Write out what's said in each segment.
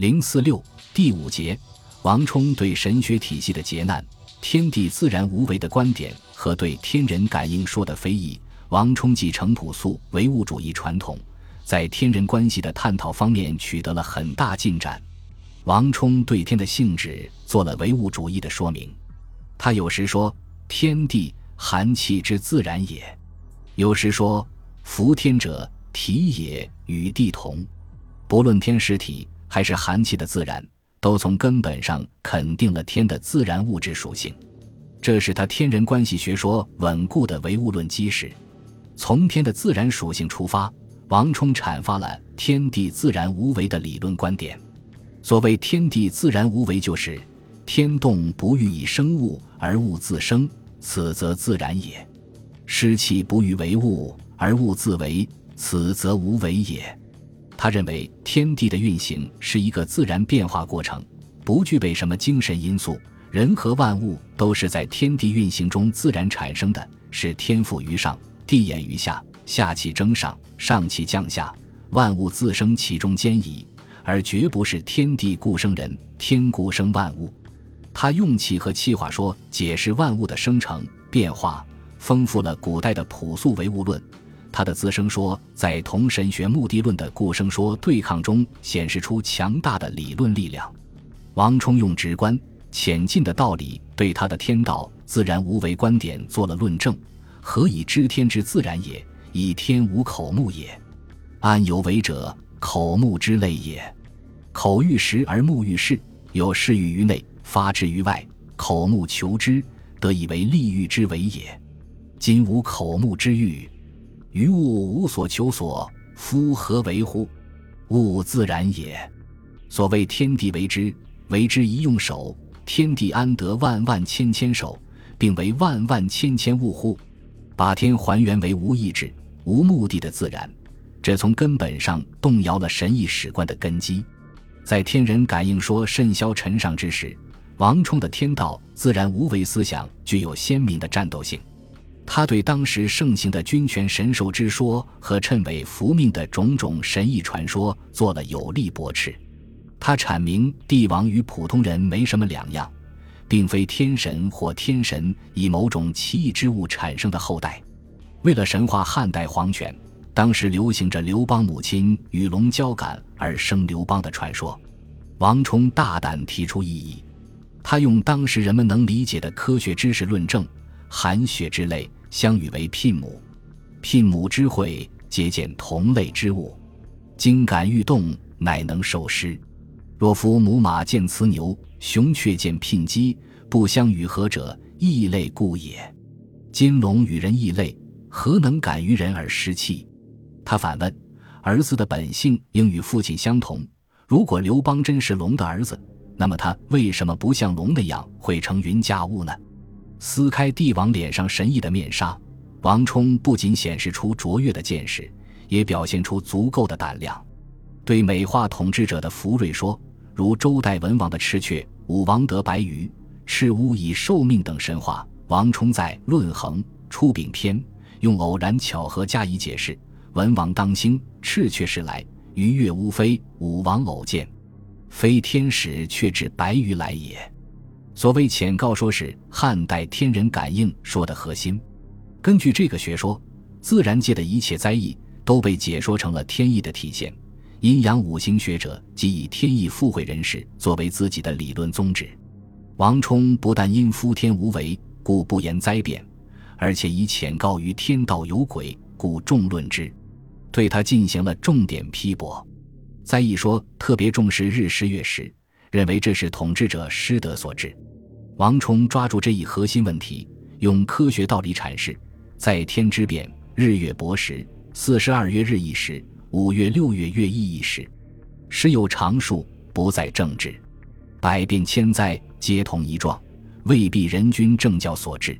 零四六第五节，王充对神学体系的劫难、天地自然无为的观点和对天人感应说的非议。王充继承朴素唯物主义传统，在天人关系的探讨方面取得了很大进展。王充对天的性质做了唯物主义的说明。他有时说：“天地寒气之自然也。”有时说：“夫天者，体也与地同。不论天实体。”还是寒气的自然，都从根本上肯定了天的自然物质属性，这是他天人关系学说稳固的唯物论基石。从天的自然属性出发，王充阐发了天地自然无为的理论观点。所谓天地自然无为，就是天动不欲以生物而物自生，此则自然也；湿气不欲为物而物自为，此则无为也。他认为天地的运行是一个自然变化过程，不具备什么精神因素。人和万物都是在天地运行中自然产生的，是天赋于上，地掩于下，下气蒸上，上气降下，万物自生其中间矣，而绝不是天地故生人，天故生万物。他用气和气化说解释万物的生成变化，丰富了古代的朴素唯物论。他的自生说在同神学目的论的固生说对抗中显示出强大的理论力量。王充用直观浅近的道理对他的天道自然无为观点做了论证：何以知天之自然也？以天无口目也。安有为者？口目之类也。口欲食而目欲视，有视欲于内，发之于外。口目求之，得以为利欲之为也。今无口目之欲。于物无所求所，夫何为乎？物自然也。所谓天地为之，为之一用手，天地安得万万千千手，并为万万千千物乎？把天还原为无意志、无目的的自然，这从根本上动摇了神意史观的根基。在天人感应说甚嚣尘上之时，王充的天道自然无为思想具有鲜明的战斗性。他对当时盛行的君权神授之说和谶纬伏命的种种神异传说做了有力驳斥。他阐明帝王与普通人没什么两样，并非天神或天神以某种奇异之物产生的后代。为了神话汉代皇权，当时流行着刘邦母亲与龙交感而生刘邦的传说。王充大胆提出异议，他用当时人们能理解的科学知识论证寒血之类。相与为牝母，牝母之会，皆见同类之物，精感欲动，乃能受湿。若夫母马见雌牛，雄雀见牝鸡，不相与合者，异类故也。金龙与人异类，何能感于人而失气？他反问：儿子的本性应与父亲相同。如果刘邦真是龙的儿子，那么他为什么不像龙那样会乘云驾雾呢？撕开帝王脸上神异的面纱，王充不仅显示出卓越的见识，也表现出足够的胆量。对美化统治者的福瑞说，如周代文王的赤雀、武王得白鱼、赤乌以受命等神话，王充在《论衡·出丙篇》用偶然巧合加以解释：文王当兴，赤雀是来；鱼跃乌飞，武王偶见，非天使却指白鱼来也。所谓浅告说是汉代天人感应说的核心。根据这个学说，自然界的一切灾异都被解说成了天意的体现。阴阳五行学者即以天意附会人士作为自己的理论宗旨。王充不但因夫天无为，故不言灾变，而且以浅告于天道有鬼，故重论之，对他进行了重点批驳。灾异说特别重视日食月食，认为这是统治者失德所致。王充抓住这一核心问题，用科学道理阐释：在天之变，日月薄时，四十二月日一时，五月六月月异一时，时有常数，不在政治。百变千灾，皆同一状，未必人君政教所致。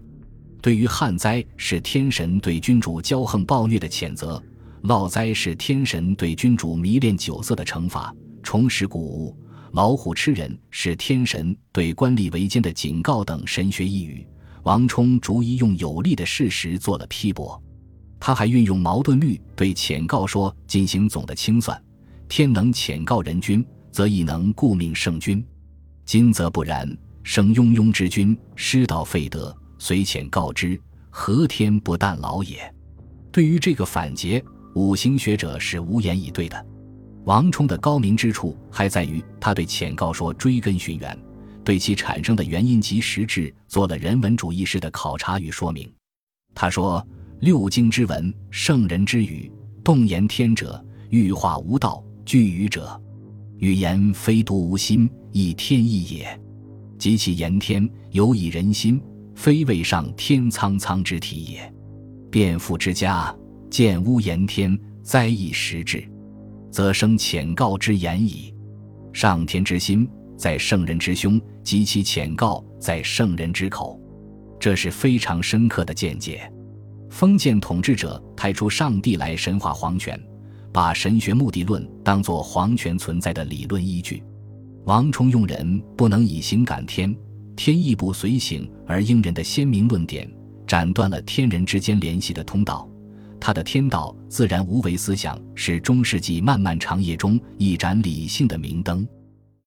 对于旱灾，是天神对君主骄横暴虐的谴责；涝灾是天神对君主迷恋酒色的惩罚。重拾古物。老虎吃人是天神对官吏为奸的警告等神学一语，王充逐一用有力的事实做了批驳。他还运用矛盾律对浅告说进行总的清算：天能浅告人君，则亦能顾命圣君。今则不然，生庸庸之君，失道废德，虽遣告之，何天不但老也？对于这个反诘，五行学者是无言以对的。王充的高明之处还在于他对遣告说追根寻源，对其产生的原因及实质做了人文主义式的考察与说明。他说：“六经之文，圣人之语，动言天者，欲化无道，具语者，语言非独无心，亦天意也。及其言天，有以人心，非为上天苍苍之体也。变复之家，见屋言天，灾异时至。”则生浅告之言矣。上天之心在圣人之胸，及其浅告在圣人之口，这是非常深刻的见解。封建统治者派出上帝来神化皇权，把神学目的论当作皇权存在的理论依据。王充用人不能以形感天，天意不随行而应人的鲜明论点，斩断了天人之间联系的通道。他的天道自然无为思想是中世纪漫漫长夜中一盏理性的明灯。